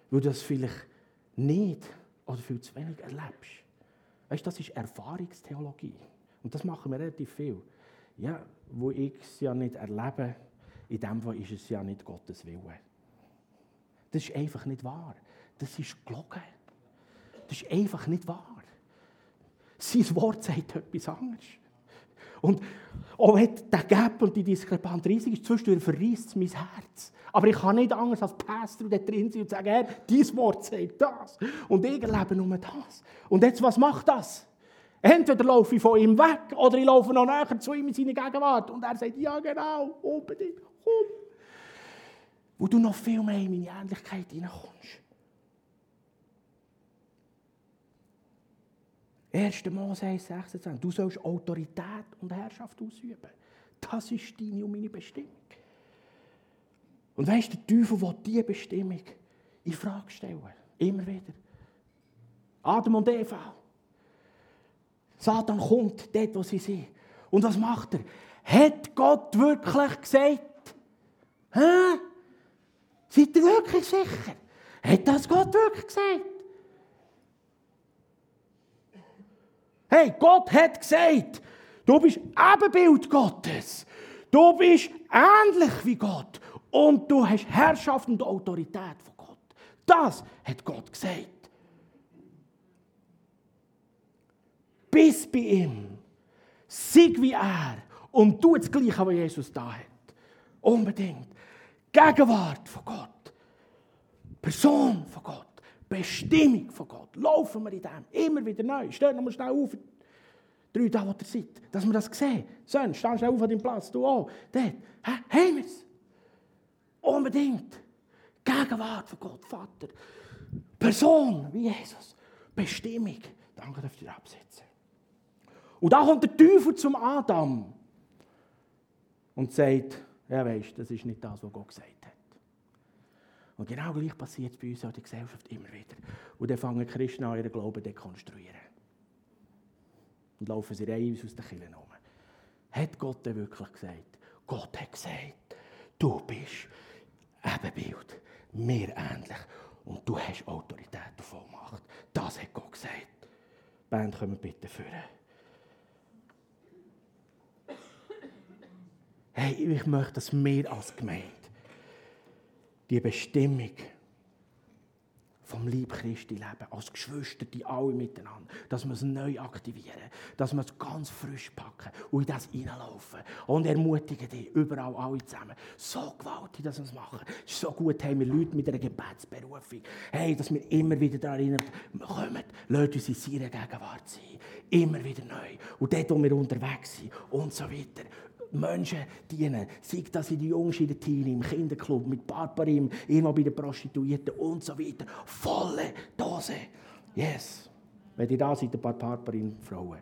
weil du das vielleicht nicht oder viel zu wenig erlebst. Weißt du, das ist Erfahrungstheologie. Und das machen wir relativ viel. Ja, wo ich es ja nicht erlebe, in dem Fall ist es ja nicht Gottes Wille. Das ist einfach nicht wahr. Das ist gelogen. Das ist einfach nicht wahr. Sein Wort sagt etwas anderes. Und auch wenn der Gap und die Diskrepanz riesig ist, zwischendurch verriest es mein Herz. Aber ich kann nicht anders als Pastor da drin sein und sagen, Herr, dein Wort sagt das. Und ich erlebe nur das. Und jetzt, was macht das? Entweder laufe ich von ihm weg oder ich laufe noch näher zu ihm in seine Gegenwart. Und er sagt, ja genau, unbedingt, komm. Wo du noch viel mehr in meine Ähnlichkeit hineinkommst. 1. Mose 1, 26. Du sollst Autorität und Herrschaft ausüben. Das ist deine und meine Bestimmung. Und weißt du, der Teufel will diese Bestimmung in Frage stellen. Immer wieder. Adam und Eva. Satan kommt dort, wo sie sind. Und was macht er? Hat Gott wirklich gesagt? Hä? Seid ihr wirklich sicher? Hat das Gott wirklich gesagt? Hey, Gott hat gesagt, du bist Ebenbild Gottes. Du bist ähnlich wie Gott. Und du hast Herrschaft und Autorität von Gott. Das hat Gott gesagt. Bis bei ihm. Sieg wie er. Und tu das Gleiche, was Jesus da hat. Unbedingt. Gegenwart von Gott. Person von Gott. Bestimmung von Gott. Laufen wir in dem. Immer wieder neu. Steht nochmal schnell auf. Drei da, wo ihr seid. Dass wir das sehen. Sonst, steh schnell auf an deinem Platz. Du auch. Dort. Haben wir es? Unbedingt. Gegenwart von Gott, Vater. Person wie Jesus. Bestimmung. Danke, dürft ihr absetzen. Und da kommt der Teufel zum Adam und sagt, ja weisst, das ist nicht das, was Gott gesagt hat. Und genau gleich passiert es bei uns in der Gesellschaft immer wieder. Und dann fangen Christen an, ihren Glauben zu dekonstruieren. Und laufen sie rein aus den Kirchen herum. Hat Gott denn wirklich gesagt? Gott hat gesagt, du bist Ebenbild, mir ähnlich. Und du hast Autorität und Vollmacht. Das hat Gott gesagt. Die Band, kommen bitte führen. Hey, ich möchte, dass wir als Gemeinde die Bestimmung vom Lieb Christi leben, als Geschwister, die alle miteinander, dass wir es neu aktivieren, dass wir es ganz frisch packen und in das hineinlaufen und ermutigen die überall alle zusammen. So gewaltig, dass wir es machen. So gut, haben wir Leute mit einer Gebetsberufung, hey, dass wir immer wieder daran erinnern, kommen, lasst uns in seiner Gegenwart sein, immer wieder neu und dort, wo wir unterwegs sind und so weiter. Menschen dienen. Sei das in die der Team, im Kinderclub, mit Barbarim, irgendwo bei den Prostituierten und so weiter. Volle Dose. Yes. Wenn ihr da seid, ein paar Barbarim-Frauen.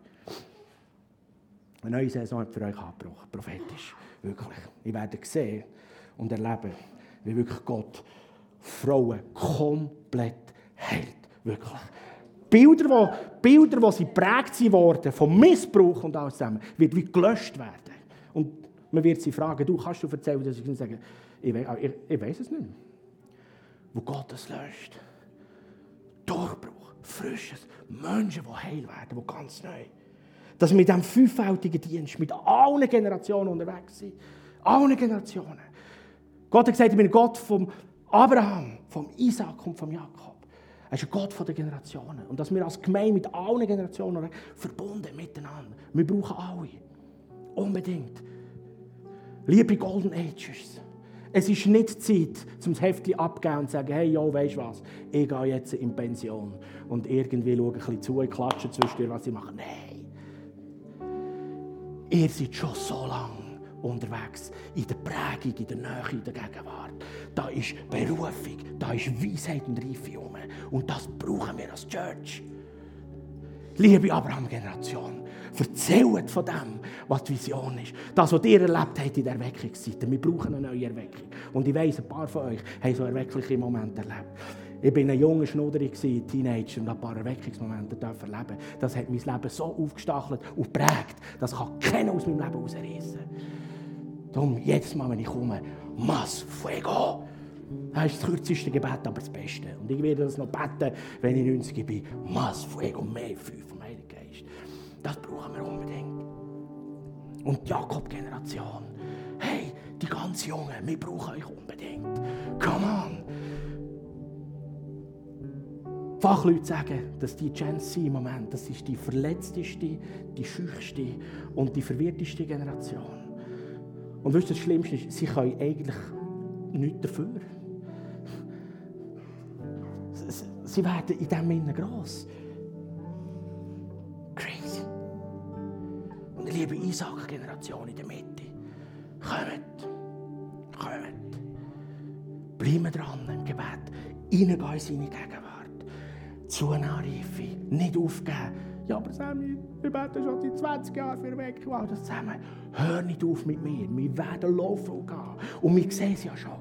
Eine neue Saison hat für euch angebrochen, prophetisch. Wirklich. Ich werde sehen und erleben, wie wirklich Gott Frauen komplett heilt. Wirklich. Bilder, wo, Bilder, wo sie prägt worden vom Missbrauch und alles zusammen, wird wie gelöscht werden. Und man wird sie fragen, du kannst du erzählen, dass ich sagen, Ich, we ich, ich weiß es nicht mehr. Wo Gott es löscht. Durchbruch, frisches, Menschen, die heil werden, die ganz neu. Dass wir mit diesem fünffältigen Dienst mit allen Generationen unterwegs sind. Allen Generationen. Gott hat gesagt, ich bin Gott vom Abraham, vom Isaac und vom Jakob. Er ist ein Gott der Generationen. Und dass wir als Gemeinde mit allen Generationen verbunden miteinander. Wir brauchen alle. Unbedingt. Liebe Golden Ages. Es ist nicht Zeit, zum Heftchen abzugeben und zu sagen, hey, jo, weißt du was, ich gehe jetzt in Pension und irgendwie schaue ein bisschen zu, ich klatsche zwischendurch, was ich mache. Nein. Ihr seid schon so lange unterwegs. In der Prägung, in der Nähe, in der Gegenwart. Da ist Berufung, da ist Weisheit und Reife herum. Und das brauchen wir als Church. Liebe Abraham-Generation, erzählt von dem, was die Vision ist. Das, was ihr erlebt habt in der Erweckungszeit. Wir brauchen eine neue Erweckung. Und ich weiss, ein paar von euch haben so erweckliche Momente erlebt. Ich war ein junger Schnudderig, Teenager, und ein paar Erweckungsmomente erleben. Das hat mein Leben so aufgestachelt und prägt, das kann keiner aus meinem Leben herausreißen. Darum, jedes Mal, wenn ich komme, Mas Fuego. Das ist das kürzeste Gebet, aber das Beste. Und ich werde das noch beten, wenn ich 90 bin. Mas Fuego, mehr Feuer vom Heiligen Geist. Das brauchen wir unbedingt. Und die Jakob-Generation. Hey, die ganz Jungen, wir brauchen euch unbedingt. Come on. Fachleute sagen, dass die Gen Z im Moment, das ist die verletzteste, die schüchste und die verwirrteste Generation. Und wisst ihr, das Schlimmste ist, sie können eigentlich nichts dafür. Sie werden in diesem Sinne gross. Crazy. Und ich liebe Isaac-Generation in der Mitte. Kommt. Kommt. Bleiben dran im Gebet. Reingehen in seine Gegenwart. Zunahreife. Nicht aufgeben. Ja, aber Sammy, wir beten schon seit 20 Jahren für Weg. Wow, das zusammen. Hör nicht auf mit mir. Wir werden laufen und gehen. Und wir sehen es ja schon,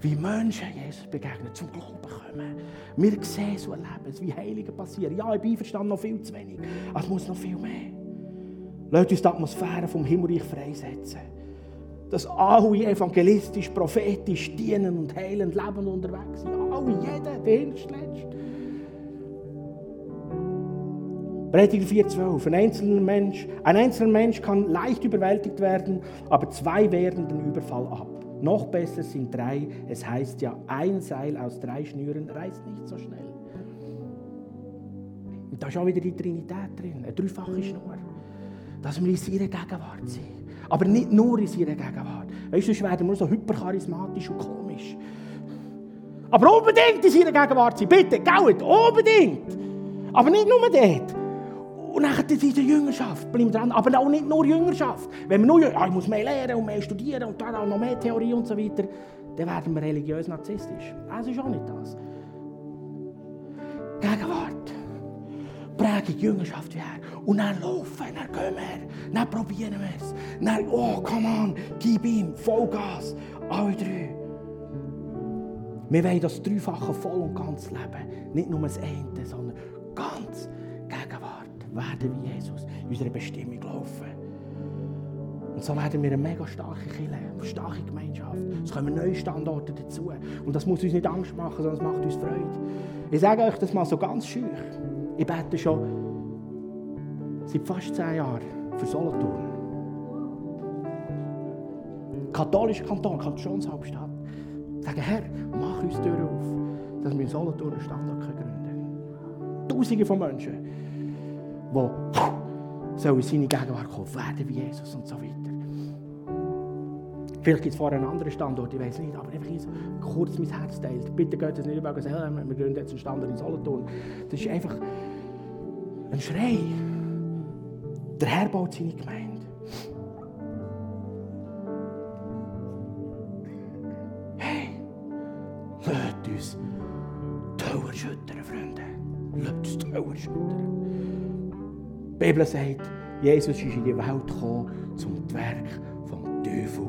wie Menschen Jesus begegnen, zum Glauben kommen. Wir sehen so erleben, wie Heilige passieren. Ja, ich bin verstanden noch viel zu wenig. Es muss noch viel mehr. Lasst uns die Atmosphäre vom Himmelreich freisetzen. Dass alle evangelistisch, prophetisch, dienen und heilend, lebend unterwegs sind. Alle, jeder, der hinterste Prediger 4,12. Ein einzelner, Mensch, ein einzelner Mensch kann leicht überwältigt werden, aber zwei wehren den Überfall ab. Noch besser sind drei. Es heißt ja, ein Seil aus drei Schnüren reißt nicht so schnell. Und da ist auch wieder die Trinität drin, eine dreifache Schnur. Dass wir in ihrer Gegenwart sind. Aber nicht nur in ihrer Gegenwart. Weißt du, sonst werden wir so hypercharismatisch und komisch. Aber unbedingt in ihrer Gegenwart sein. Bitte, geht, unbedingt. Aber nicht nur dort. Und dann in der Jüngerschaft, bleib dran. Aber auch nicht nur Jüngerschaft. Wenn wir nur, ja, ich muss mehr lernen und mehr studieren und dann auch noch mehr Theorie und so weiter, dann werden wir religiös narzisstisch. Das ist auch nicht das. Gegenwart. Prägung, Jüngerschaft wie er. Und dann laufen, dann gehen wir, dann probieren wir es. Dann, oh, come on, gib ihm, Vollgas, alle drei. Wir wollen das Dreifache voll und ganz leben. Nicht nur das eine, sondern ganz werden wie Jesus in unserer Bestimmung laufen. Und so werden wir eine mega starke Kirche, eine starke Gemeinschaft. Es kommen neue Standorte dazu. Und das muss uns nicht Angst machen, sondern es macht uns Freude. Ich sage euch das mal so ganz schön. Ich bete schon seit fast zehn Jahren für Solothurn. Katholischer Kanton, Kantonshauptstadt. Sagen, Herr, mach uns Türen auf, dass wir in Solothurn einen Standort gründen können. Tausende von Menschen die soll in seine Gegenwart kommen, werden wie Jesus und so weiter. Vielleicht gibt es vorher einen anderen Standort, ich weiß nicht, aber einfach so kurz mein Herz teilt. Bitte geht es nicht über sagen, wir gründen jetzt einen Standort in Solothurn. Das ist einfach ein Schrei. Der Herr baut seine Gemeinde. Hey, lasst uns die Hölle Freunde. Lasst uns die. Die Bibel sagt, Jesus ist in die Welt gekommen, um das Werk vom Teufel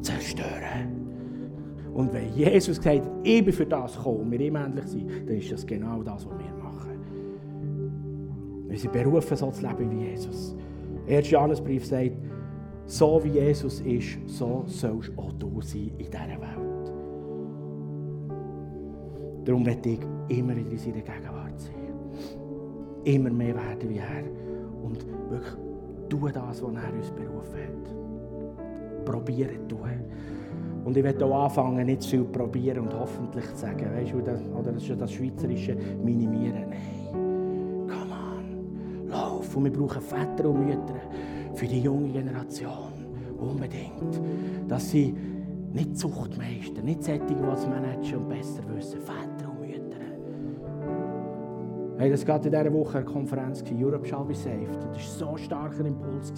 zu zerstören. Und wenn Jesus hat, ich bin für das gekommen, wir ihm ähnlich sind, dann ist das genau das, was wir machen. Wir sind berufen, so zu leben wie Jesus. Der erste Johannesbrief sagt, so wie Jesus ist, so sollst auch du sein in dieser Welt. Darum werde ich immer in seiner Gegenwart. Immer mehr werden wie er. Und wirklich tun das, was er uns berufen hat. Probieren tun. Und ich werde auch anfangen, nicht zu viel probieren und hoffentlich zu sagen, weißt du, das, oder das ist das Schweizerische minimieren. Nein, come on, lauf. Und wir brauchen Väter und Mütter für die junge Generation. Unbedingt. Dass sie nicht Zuchtmeister, nicht solche, die es managen und besser wissen. Väter. Hey, das war in dieser Woche eine Konferenz, Europe Shall Be Saved. Das war so ein starker Impuls,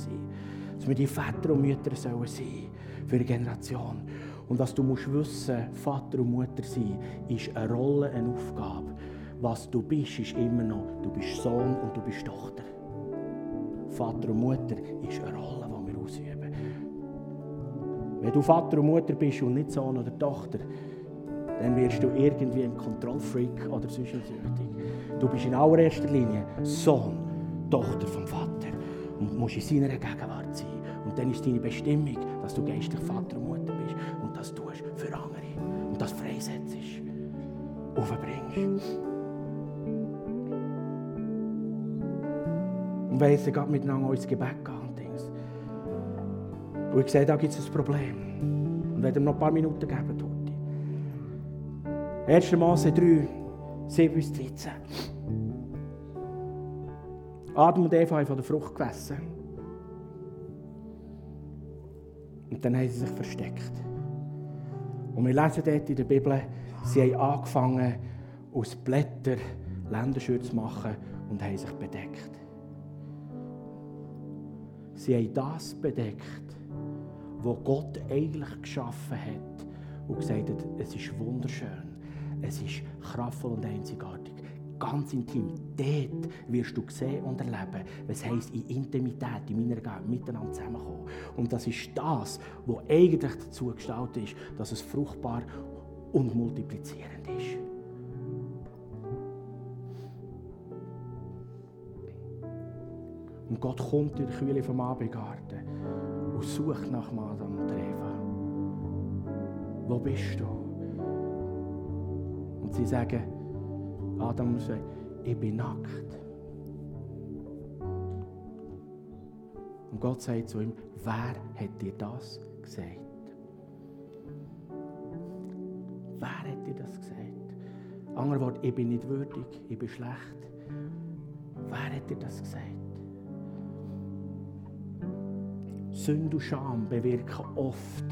dass wir die Väter und Mütter sollen sein für die Generation. Und was du musst wissen, Vater und Mutter sein, ist eine Rolle, eine Aufgabe. Was du bist, ist immer noch, du bist Sohn und du bist Tochter. Vater und Mutter ist eine Rolle, die wir ausüben. Wenn du Vater und Mutter bist und nicht Sohn oder Tochter, dann wirst du irgendwie ein Kontrollfreak oder sonst süchtig. Du bist in allererster Linie Sohn, Tochter vom Vater und musst in seiner Gegenwart sein. Und dann ist deine Bestimmung, dass du geistlich Vater und Mutter bist und das tust für andere und das freisetzt, aufbringst. Und wenn jetzt gerade miteinander ins Gebet gehen und ich sehe, da gibt es ein Problem. Und wenn ihr noch ein paar Minuten geben, Tutti. 1. Mose 3, 7 bis 13. Adam und Eva haben von der Frucht gegessen. Und dann haben sie sich versteckt. Und wir lesen dort in der Bibel, sie haben angefangen, aus Blättern Länderschürze zu machen und haben sich bedeckt. Sie haben das bedeckt, was Gott eigentlich geschaffen hat und gesagt hat, es ist wunderschön, es ist kraftvoll und einzigartig. Ganz intim, dort wirst du sehen und erleben, was heisst in Intimität, in meiner Gegenwart, miteinander zusammenkommen. Und das ist das, was eigentlich dazu gestaltet ist, dass es fruchtbar und multiplizierend ist. Und Gott kommt in die Kühle vom Abendgarten und sucht nach Adam und Eva. Wo bist du? Und sie sagen, Adam sagt, ich bin nackt. Und Gott sagt zu ihm, wer hat dir das gesagt? Wer hat dir das gesagt? Andere Wort, ich bin nicht würdig, ich bin schlecht. Wer hat dir das gesagt? Sünde und Scham bewirken oft,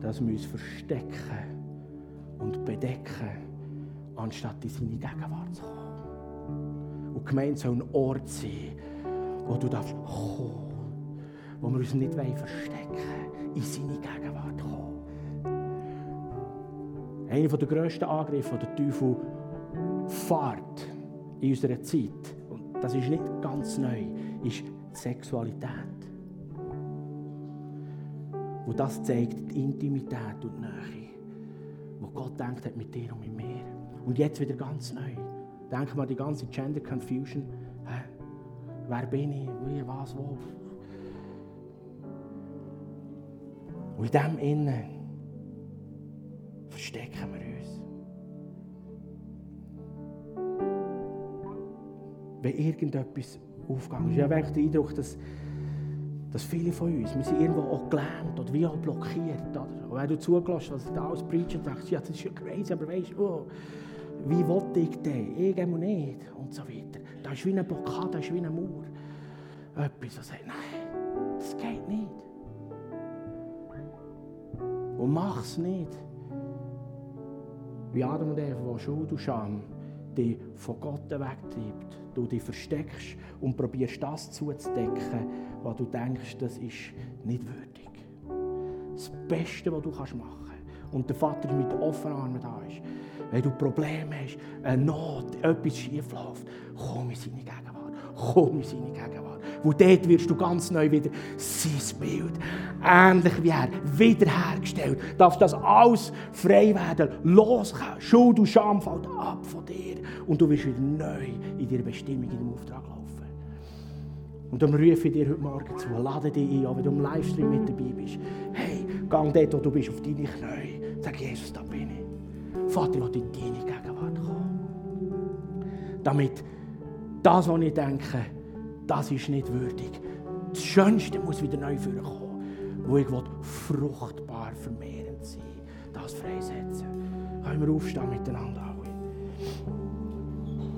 dass wir uns verstecken und bedecken, anstatt in seine Gegenwart zu kommen. Und die Gemeinde soll ein Ort sein, wo du darfst kommen, wo wir uns nicht verstecken in seine Gegenwart kommen. Einer der grössten Angriffe, der Teufel fährt in unserer Zeit, und das ist nicht ganz neu, ist die Sexualität. Und das zeigt die Intimität und die Nähe, wo Gott denkt hat mit dir und mit mir. Und jetzt wieder ganz neu. Denk mal die ganze Gender Confusion. Hä? Wer bin ich? Wie, was, wo? Und in dem Innen verstecken wir uns. Wenn irgendetwas aufgegangen ist, ich habe den Eindruck, dass dass viele von uns, wir sind irgendwo auch gelähmt oder wie auch blockiert. Oder? Und wenn du zugelassen hast, was ich da alles preache und sagst, ja, das ist ja crazy, aber weißt du, oh, wie wollte ich denn? Irgendwo nicht. Und so weiter. Da ist wie eine Blockade, da ist wie eine Mauer. Etwas, das sagt, nein, das geht nicht. Und mach es nicht. Wie Adam und Eva, wo Schuld und Scham dich von Gott wegtreibt. Du dich versteckst und probierst das zuzudecken, was du denkst, das ist nicht würdig. Das Beste, was du machen kannst. Und der Vater mit offenen Armen da ist. Wenn du Probleme hast, eine Not, etwas schief läuft, komm in seine Gegenwart. Komm in seine Gegenwart. Wo dort wirst du ganz neu wieder sein Bild, ähnlich wie er, wiederhergestellt. Darfst das alles frei werden, loskommen. Schuld und Scham fällt ab von dir. Und du wirst wieder neu in deiner Bestimmung, in deinem Auftrag laufen. Und darum rufe ich dir heute Morgen zu, lade dich ein, auch wenn du im Livestream mit dabei bist. Hey, gang dort, wo du bist, auf deine Knie. Sag, Jesus, da bin ich. Vater, ich will in deine Gegenwart kommen. Damit das, was ich denke, das ist nicht würdig. Das Schönste muss wieder neu vorkommen. Wo ich will fruchtbar vermehrend sein. Das freisetzen. Können wir aufstehen miteinander alle?